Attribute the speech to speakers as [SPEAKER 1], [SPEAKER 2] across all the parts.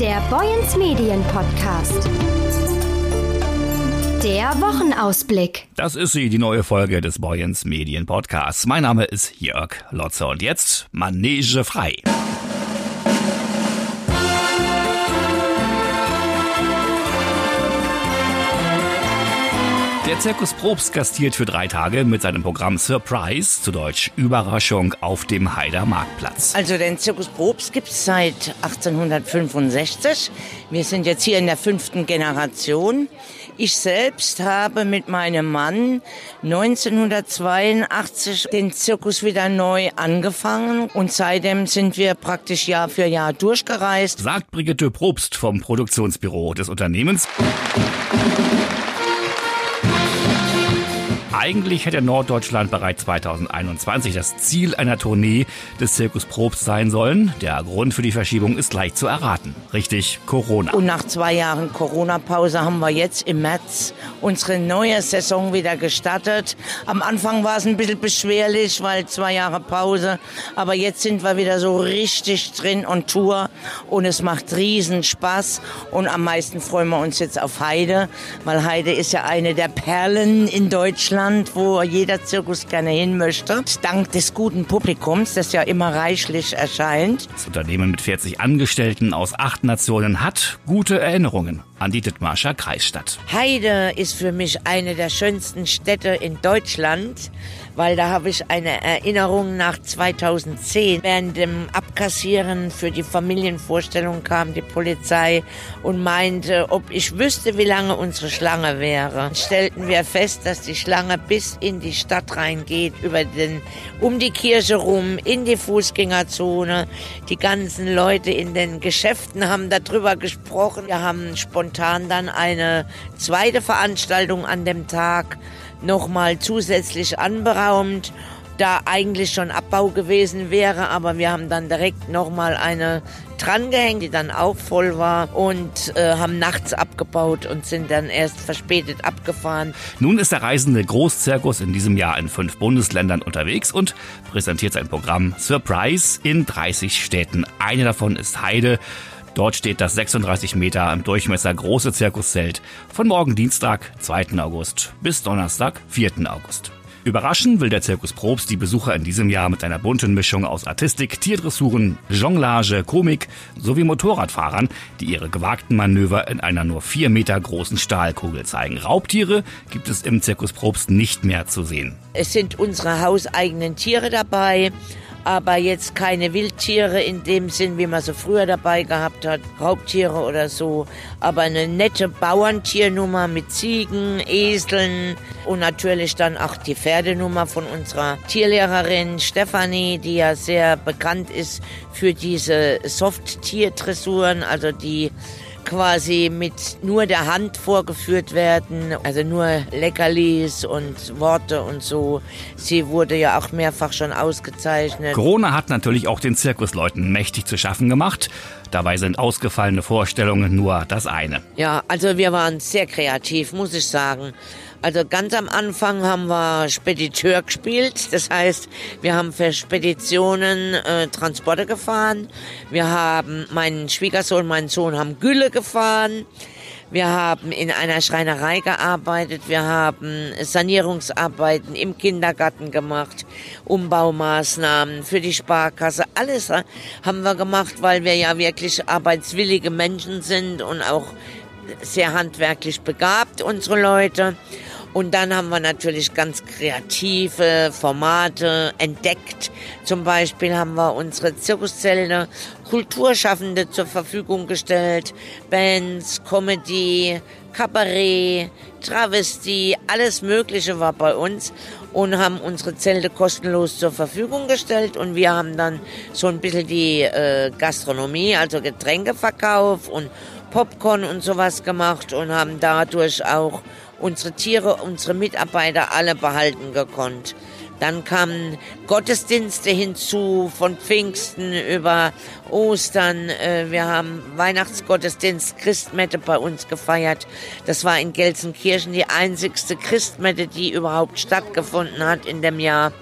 [SPEAKER 1] Der Boyens Medien Podcast. Der Wochenausblick.
[SPEAKER 2] Das ist sie, die neue Folge des Boyens Medien Podcasts. Mein Name ist Jörg Lotzer und jetzt Manege frei. Der Zirkus Probst gastiert für drei Tage mit seinem Programm Surprise, zu Deutsch Überraschung, auf dem Heider Marktplatz.
[SPEAKER 3] Also den Zirkus Probst gibt es seit 1865. Wir sind jetzt hier in der fünften Generation. Ich selbst habe mit meinem Mann 1982 den Zirkus wieder neu angefangen und seitdem sind wir praktisch Jahr für Jahr durchgereist.
[SPEAKER 2] Sagt Brigitte Probst vom Produktionsbüro des Unternehmens. Eigentlich hätte Norddeutschland bereits 2021 das Ziel einer Tournee des Zirkus Probst sein sollen. Der Grund für die Verschiebung ist leicht zu erraten. Richtig, Corona.
[SPEAKER 3] Und nach zwei Jahren Corona-Pause haben wir jetzt im März unsere neue Saison wieder gestartet. Am Anfang war es ein bisschen beschwerlich, weil zwei Jahre Pause. Aber jetzt sind wir wieder so richtig drin on Tour und es macht riesen Spaß. Und am meisten freuen wir uns jetzt auf Heide, weil Heide ist ja eine der Perlen in Deutschland. Land, wo jeder Zirkus gerne hin möchte. Dank des guten Publikums, das ja immer reichlich erscheint.
[SPEAKER 2] Das Unternehmen mit 40 Angestellten aus acht Nationen hat gute Erinnerungen an die Dithmarscher Kreisstadt.
[SPEAKER 3] Heide ist für mich eine der schönsten Städte in Deutschland, weil da habe ich eine Erinnerung nach 2010. Während dem Abkassieren für die Familienvorstellung kam die Polizei und meinte, ob ich wüsste, wie lange unsere Schlange wäre. Stellten wir fest, dass die Schlange bis in die Stadt reingeht, über den, um die Kirche rum, in die Fußgängerzone. Die ganzen Leute in den Geschäften haben darüber gesprochen. Wir haben spontan dann eine zweite Veranstaltung an dem Tag nochmal zusätzlich anberaumt, da eigentlich schon Abbau gewesen wäre, aber wir haben dann direkt nochmal eine drangehängt, die dann auch voll war und äh, haben nachts abgebaut und sind dann erst verspätet abgefahren.
[SPEAKER 2] Nun ist der reisende Großzirkus in diesem Jahr in fünf Bundesländern unterwegs und präsentiert sein Programm Surprise in 30 Städten. Eine davon ist Heide. Dort steht das 36 Meter im Durchmesser große Zirkuszelt von morgen Dienstag, 2. August bis Donnerstag, 4. August. Überraschen will der Zirkus Probst die Besucher in diesem Jahr mit einer bunten Mischung aus Artistik, Tierdressuren, Jonglage, Komik sowie Motorradfahrern, die ihre gewagten Manöver in einer nur vier Meter großen Stahlkugel zeigen. Raubtiere gibt es im Zirkus Probst nicht mehr zu sehen.
[SPEAKER 3] Es sind unsere hauseigenen Tiere dabei aber jetzt keine Wildtiere in dem Sinn, wie man sie früher dabei gehabt hat, Raubtiere oder so, aber eine nette Bauerntiernummer mit Ziegen, Eseln und natürlich dann auch die Pferdenummer von unserer Tierlehrerin Stefanie, die ja sehr bekannt ist für diese Soft-Tier-Dressuren, also die quasi mit nur der Hand vorgeführt werden, also nur Leckerlis und Worte und so. Sie wurde ja auch mehrfach schon ausgezeichnet.
[SPEAKER 2] Corona hat natürlich auch den Zirkusleuten mächtig zu schaffen gemacht. Dabei sind ausgefallene Vorstellungen nur das eine.
[SPEAKER 3] Ja, also wir waren sehr kreativ, muss ich sagen. Also ganz am Anfang haben wir Spediteur gespielt. Das heißt, wir haben für Speditionen äh, Transporte gefahren. Wir haben, mein Schwiegersohn, mein Sohn haben Gülle gefahren. Wir haben in einer Schreinerei gearbeitet. Wir haben Sanierungsarbeiten im Kindergarten gemacht, Umbaumaßnahmen für die Sparkasse. Alles haben wir gemacht, weil wir ja wirklich arbeitswillige Menschen sind und auch sehr handwerklich begabt, unsere Leute. Und dann haben wir natürlich ganz kreative Formate entdeckt. Zum Beispiel haben wir unsere Zirkuszelte Kulturschaffende zur Verfügung gestellt. Bands, Comedy, Kabarett, Travestie, alles Mögliche war bei uns und haben unsere Zelte kostenlos zur Verfügung gestellt und wir haben dann so ein bisschen die äh, Gastronomie, also Getränkeverkauf und Popcorn und sowas gemacht und haben dadurch auch unsere Tiere, unsere Mitarbeiter alle behalten gekonnt. Dann kamen Gottesdienste hinzu von Pfingsten über Ostern. Äh, wir haben Weihnachtsgottesdienst, Christmette bei uns gefeiert. Das war in Gelsenkirchen die einzigste Christmette, die überhaupt stattgefunden hat in dem Jahr.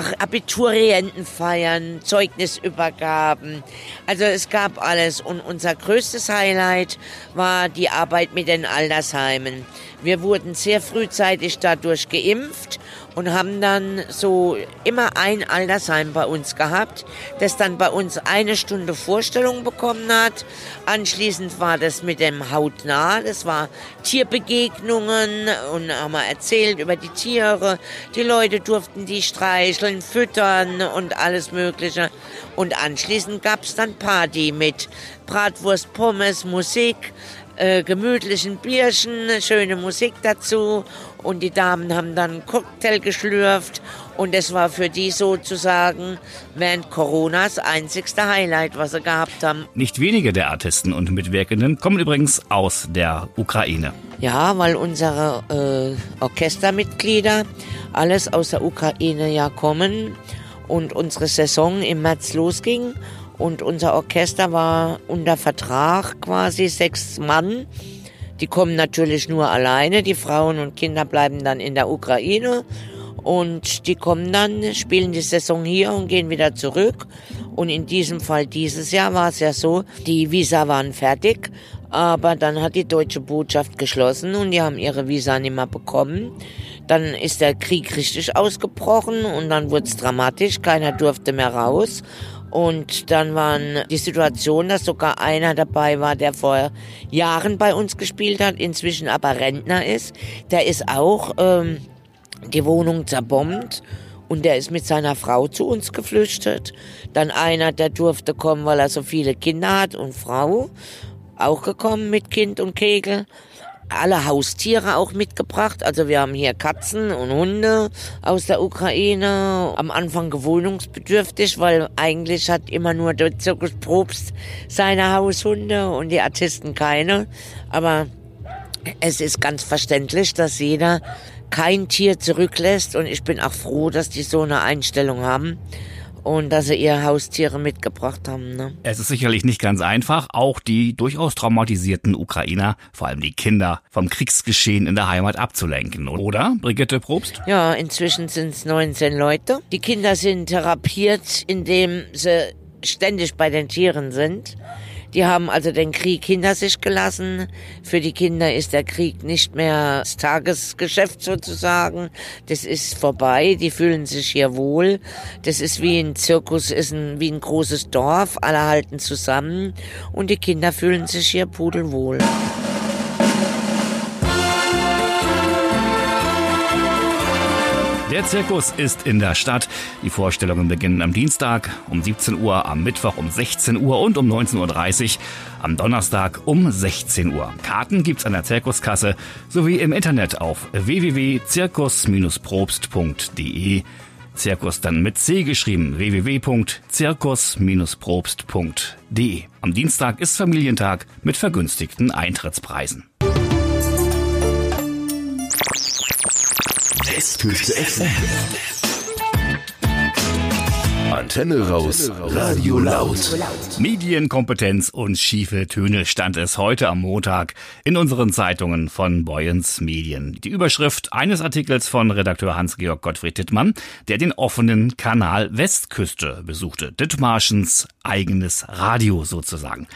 [SPEAKER 3] Ach, Abiturientenfeiern, Zeugnisübergaben. Also es gab alles. Und unser größtes Highlight war die Arbeit mit den Altersheimen. Wir wurden sehr frühzeitig dadurch geimpft und haben dann so immer ein Altersheim bei uns gehabt, das dann bei uns eine Stunde Vorstellung bekommen hat. Anschließend war das mit dem Hautnah, das war Tierbegegnungen und haben wir erzählt über die Tiere. Die Leute durften die streicheln, füttern und alles Mögliche. Und anschließend gab es dann Party mit Bratwurst, Pommes, Musik äh, gemütlichen Bierchen, schöne Musik dazu und die Damen haben dann Cocktail geschlürft und es war für die sozusagen während Coronas einzigste Highlight, was sie gehabt haben.
[SPEAKER 2] Nicht wenige der Artisten und Mitwirkenden kommen übrigens aus der Ukraine.
[SPEAKER 3] Ja, weil unsere äh, Orchestermitglieder alles aus der Ukraine ja kommen und unsere Saison im März losging und unser Orchester war unter Vertrag quasi sechs Mann. Die kommen natürlich nur alleine. Die Frauen und Kinder bleiben dann in der Ukraine. Und die kommen dann, spielen die Saison hier und gehen wieder zurück. Und in diesem Fall dieses Jahr war es ja so, die Visa waren fertig, aber dann hat die deutsche Botschaft geschlossen und die haben ihre Visa nicht mehr bekommen. Dann ist der Krieg richtig ausgebrochen und dann wurde es dramatisch, keiner durfte mehr raus. Und dann waren die Situation, dass sogar einer dabei war, der vor Jahren bei uns gespielt hat, inzwischen aber Rentner ist. Der ist auch ähm, die Wohnung zerbombt und der ist mit seiner Frau zu uns geflüchtet. Dann einer, der durfte kommen, weil er so viele Kinder hat und Frau, auch gekommen mit Kind und Kegel alle Haustiere auch mitgebracht. Also wir haben hier Katzen und Hunde aus der Ukraine. Am Anfang gewohnungsbedürftig, weil eigentlich hat immer nur der Zirkus Probst seine Haushunde und die Artisten keine. Aber es ist ganz verständlich, dass jeder kein Tier zurücklässt und ich bin auch froh, dass die so eine Einstellung haben und dass sie ihre Haustiere mitgebracht haben. Ne?
[SPEAKER 2] Es ist sicherlich nicht ganz einfach, auch die durchaus traumatisierten Ukrainer, vor allem die Kinder, vom Kriegsgeschehen in der Heimat abzulenken, oder, Brigitte Probst?
[SPEAKER 3] Ja, inzwischen sind es 19 Leute. Die Kinder sind therapiert, indem sie ständig bei den Tieren sind. Die haben also den Krieg hinter sich gelassen. Für die Kinder ist der Krieg nicht mehr das Tagesgeschäft sozusagen. Das ist vorbei. Die fühlen sich hier wohl. Das ist wie ein Zirkus, ist ein, wie ein großes Dorf. Alle halten zusammen und die Kinder fühlen sich hier pudelwohl.
[SPEAKER 2] Der Zirkus ist in der Stadt. Die Vorstellungen beginnen am Dienstag um 17 Uhr, am Mittwoch um 16 Uhr und um 19.30 Uhr, am Donnerstag um 16 Uhr. Karten gibt's an der Zirkuskasse sowie im Internet auf www.zirkus-probst.de. Zirkus dann mit C geschrieben www.zirkus-probst.de. Am Dienstag ist Familientag mit vergünstigten Eintrittspreisen.
[SPEAKER 4] Westküste FM. Antenne raus, Radio laut.
[SPEAKER 2] Medienkompetenz und schiefe Töne stand es heute am Montag in unseren Zeitungen von Boyens Medien. Die Überschrift eines Artikels von Redakteur Hans-Georg Gottfried Dittmann, der den offenen Kanal Westküste besuchte. Dittmarschens eigenes Radio sozusagen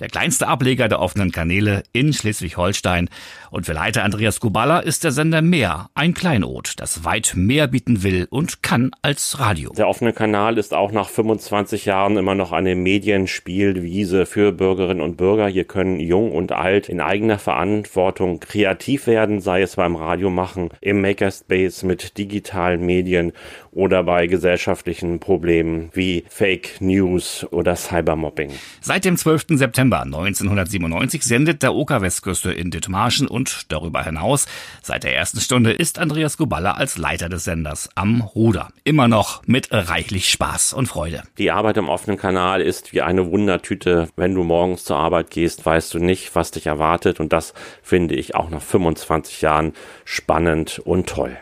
[SPEAKER 2] der kleinste Ableger der offenen Kanäle in Schleswig-Holstein. Und für Leiter Andreas Kubala ist der Sender mehr ein Kleinod, das weit mehr bieten will und kann als Radio.
[SPEAKER 5] Der offene Kanal ist auch nach 25 Jahren immer noch eine Medienspielwiese für Bürgerinnen und Bürger. Hier können jung und alt in eigener Verantwortung kreativ werden, sei es beim Radiomachen, im Makerspace mit digitalen Medien oder bei gesellschaftlichen Problemen wie Fake News oder Cybermobbing.
[SPEAKER 2] Seit dem 12. September 1997 sendet der Oka Westküste in Dithmarschen und darüber hinaus seit der ersten Stunde ist Andreas Guballa als Leiter des Senders am Ruder. Immer noch mit reichlich Spaß und Freude.
[SPEAKER 5] Die Arbeit im offenen Kanal ist wie eine Wundertüte. Wenn du morgens zur Arbeit gehst, weißt du nicht, was dich erwartet und das finde ich auch nach 25 Jahren spannend und toll.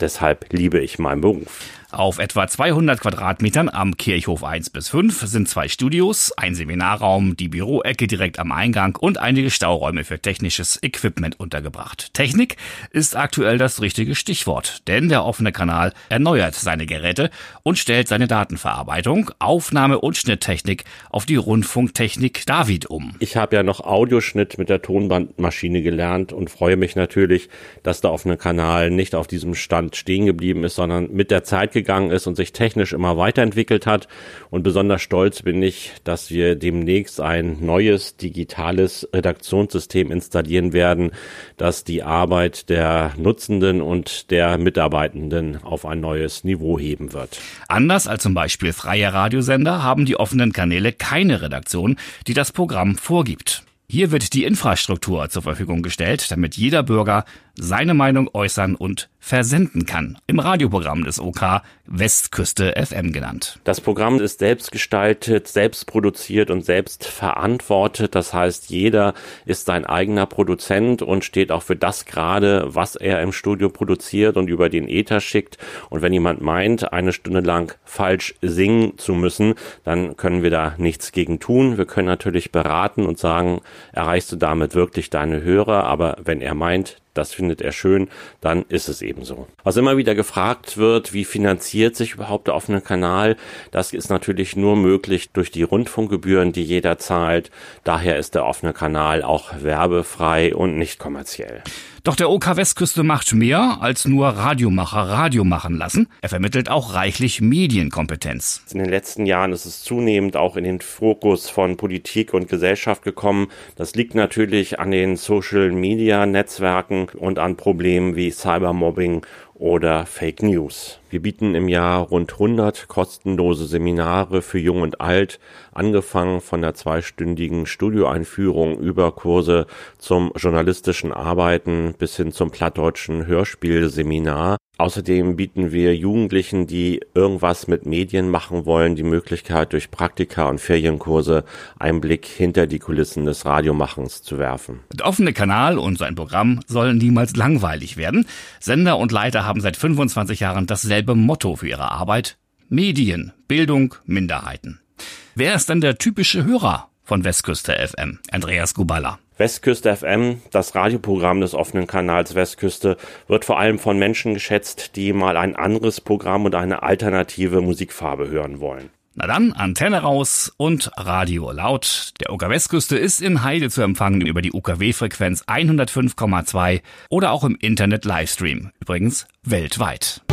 [SPEAKER 5] Deshalb liebe ich meinen Beruf.
[SPEAKER 2] Auf etwa 200 Quadratmetern am Kirchhof 1 bis 5 sind zwei Studios, ein Seminarraum, die Büroecke direkt am Eingang und einige Stauräume für technisches Equipment untergebracht. Technik ist aktuell das richtige Stichwort, denn der offene Kanal erneuert seine Geräte und stellt seine Datenverarbeitung, Aufnahme und Schnitttechnik auf die Rundfunktechnik David um.
[SPEAKER 5] Ich habe ja noch Audioschnitt mit der Tonbandmaschine gelernt und freue mich natürlich, dass der offene Kanal nicht auf diesem Stand stehen geblieben ist, sondern mit der Zeit gegangen ist und sich technisch immer weiterentwickelt hat. Und besonders stolz bin ich, dass wir demnächst ein neues digitales Redaktionssystem installieren werden, das die Arbeit der Nutzenden und der Mitarbeitenden auf ein neues Niveau heben wird.
[SPEAKER 2] Anders als zum Beispiel freie Radiosender haben die offenen Kanäle keine Redaktion, die das Programm vorgibt. Hier wird die Infrastruktur zur Verfügung gestellt, damit jeder Bürger seine Meinung äußern und versenden kann. Im Radioprogramm des OK Westküste FM genannt.
[SPEAKER 5] Das Programm ist selbst gestaltet, selbst produziert und selbst verantwortet. Das heißt, jeder ist sein eigener Produzent und steht auch für das gerade, was er im Studio produziert und über den Ether schickt. Und wenn jemand meint, eine Stunde lang falsch singen zu müssen, dann können wir da nichts gegen tun. Wir können natürlich beraten und sagen, erreichst du damit wirklich deine Hörer? Aber wenn er meint, das findet er schön, dann ist es eben so. Was immer wieder gefragt wird, wie finanziert sich überhaupt der offene Kanal? Das ist natürlich nur möglich durch die Rundfunkgebühren, die jeder zahlt. Daher ist der offene Kanal auch werbefrei und nicht kommerziell.
[SPEAKER 2] Doch der OK Westküste macht mehr als nur Radiomacher Radio machen lassen. Er vermittelt auch reichlich Medienkompetenz.
[SPEAKER 5] In den letzten Jahren ist es zunehmend auch in den Fokus von Politik und Gesellschaft gekommen. Das liegt natürlich an den Social Media Netzwerken und an Problemen wie Cybermobbing oder Fake News. Wir bieten im Jahr rund 100 kostenlose Seminare für Jung und Alt, angefangen von der zweistündigen Studioeinführung über Kurse zum journalistischen Arbeiten bis hin zum plattdeutschen Hörspielseminar. Außerdem bieten wir Jugendlichen, die irgendwas mit Medien machen wollen, die Möglichkeit, durch Praktika und Ferienkurse einen Blick hinter die Kulissen des Radiomachens zu werfen.
[SPEAKER 2] Der offene Kanal und sein Programm sollen niemals langweilig werden. Sender und Leiter haben seit 25 Jahren dasselbe Motto für ihre Arbeit. Medien, Bildung, Minderheiten. Wer ist denn der typische Hörer von Westküste FM? Andreas Guballa.
[SPEAKER 5] Westküste FM, das Radioprogramm des offenen Kanals Westküste, wird vor allem von Menschen geschätzt, die mal ein anderes Programm und eine alternative Musikfarbe hören wollen.
[SPEAKER 2] Na dann, Antenne raus und Radio laut. Der UK Westküste ist in Heide zu empfangen über die UKW-Frequenz 105,2 oder auch im Internet Livestream. Übrigens weltweit.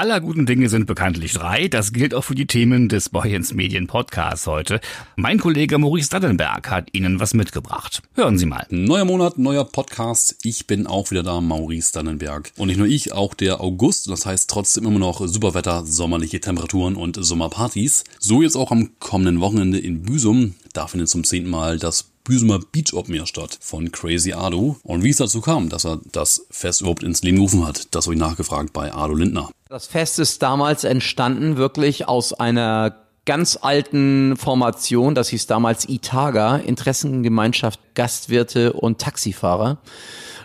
[SPEAKER 2] Aller guten Dinge sind bekanntlich drei. Das gilt auch für die Themen des Boyens Medien Podcasts heute. Mein Kollege Maurice Daddenberg hat Ihnen was mitgebracht. Hören Sie mal.
[SPEAKER 6] Neuer Monat, neuer Podcast. Ich bin auch wieder da, Maurice Dannenberg. Und nicht nur ich, auch der August. Das heißt trotzdem immer noch Superwetter, sommerliche Temperaturen und Sommerpartys. So jetzt auch am kommenden Wochenende in Büsum. Da findet zum zehnten Mal das Büsumer Beach Open Air statt von Crazy Ado. Und wie es dazu kam, dass er das Fest überhaupt ins Leben gerufen hat, das habe ich nachgefragt bei Ado Lindner.
[SPEAKER 7] Das Fest ist damals entstanden wirklich aus einer ganz alten Formation, das hieß damals ITAGA, Interessengemeinschaft Gastwirte und Taxifahrer.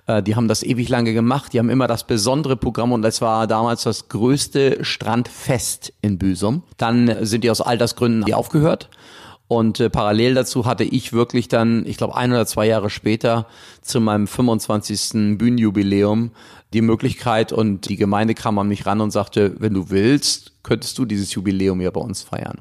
[SPEAKER 7] Äh, die haben das ewig lange gemacht, die haben immer das besondere Programm und das war damals das größte Strandfest in Büsum. Dann sind die aus Altersgründen aufgehört und äh, parallel dazu hatte ich wirklich dann, ich glaube ein oder zwei Jahre später, zu meinem 25. Bühnenjubiläum die Möglichkeit und die Gemeinde kam an mich ran und sagte, wenn du willst, könntest du dieses Jubiläum ja bei uns feiern.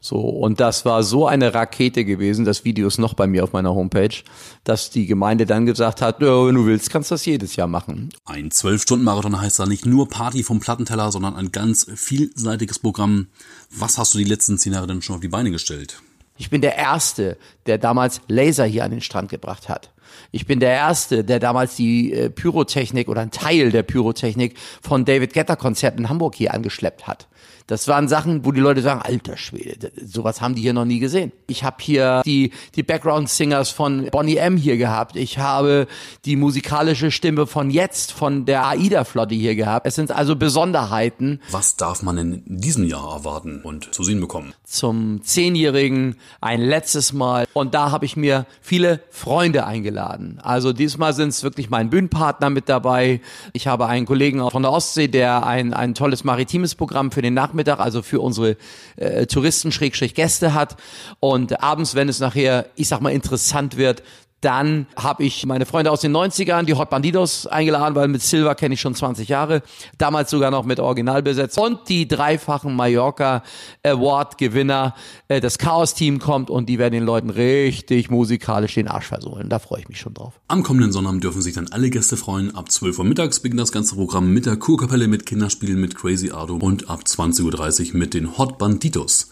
[SPEAKER 7] So, und das war so eine Rakete gewesen, das Video ist noch bei mir auf meiner Homepage, dass die Gemeinde dann gesagt hat, ja, wenn du willst, kannst du das jedes Jahr machen.
[SPEAKER 6] Ein Zwölf-Stunden-Marathon heißt da nicht nur Party vom Plattenteller, sondern ein ganz vielseitiges Programm. Was hast du die letzten zehn Jahre denn schon auf die Beine gestellt?
[SPEAKER 7] Ich bin der Erste, der damals Laser hier an den Strand gebracht hat. Ich bin der Erste, der damals die äh, Pyrotechnik oder ein Teil der Pyrotechnik von David Getter Konzert in Hamburg hier angeschleppt hat. Das waren Sachen, wo die Leute sagen, alter Schwede, sowas haben die hier noch nie gesehen. Ich habe hier die, die Background-Singers von Bonnie M hier gehabt. Ich habe die musikalische Stimme von jetzt, von der AIDA-Flotte hier gehabt. Es sind also Besonderheiten.
[SPEAKER 6] Was darf man in diesem Jahr erwarten und zu sehen bekommen?
[SPEAKER 7] Zum Zehnjährigen ein letztes Mal. Und da habe ich mir viele Freunde eingeladen. Also diesmal sind es wirklich mein Bühnenpartner mit dabei. Ich habe einen Kollegen von der Ostsee, der ein, ein tolles maritimes Programm für den Nachmittag, also für unsere äh, Touristen, Schrägstrich Gäste hat. Und abends, wenn es nachher, ich sag mal, interessant wird, dann habe ich meine Freunde aus den 90ern, die Hot Bandidos, eingeladen, weil mit Silva kenne ich schon 20 Jahre, damals sogar noch mit Originalbesetzung. Und die dreifachen Mallorca Award-Gewinner, äh, das Chaos-Team kommt und die werden den Leuten richtig musikalisch den Arsch versohlen. Da freue ich mich schon drauf.
[SPEAKER 6] Am kommenden Sonnabend dürfen sich dann alle Gäste freuen. Ab 12 Uhr mittags beginnt das ganze Programm mit der Kurkapelle, mit Kinderspielen, mit Crazy Ardo und ab 20.30 Uhr mit den Hot Banditos.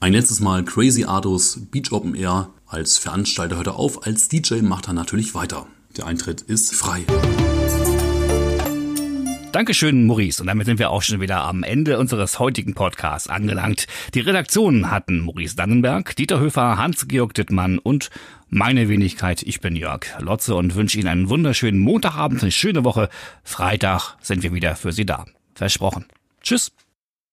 [SPEAKER 6] Ein letztes Mal Crazy Ardos Beach Open Air. Als Veranstalter hört er auf, als DJ macht er natürlich weiter. Der Eintritt ist frei.
[SPEAKER 2] Dankeschön, Maurice. Und damit sind wir auch schon wieder am Ende unseres heutigen Podcasts angelangt. Die Redaktionen hatten Maurice Dannenberg, Dieter Höfer, Hans-Georg Dittmann und meine Wenigkeit. Ich bin Jörg Lotze und wünsche Ihnen einen wunderschönen Montagabend, eine schöne Woche. Freitag sind wir wieder für Sie da. Versprochen. Tschüss.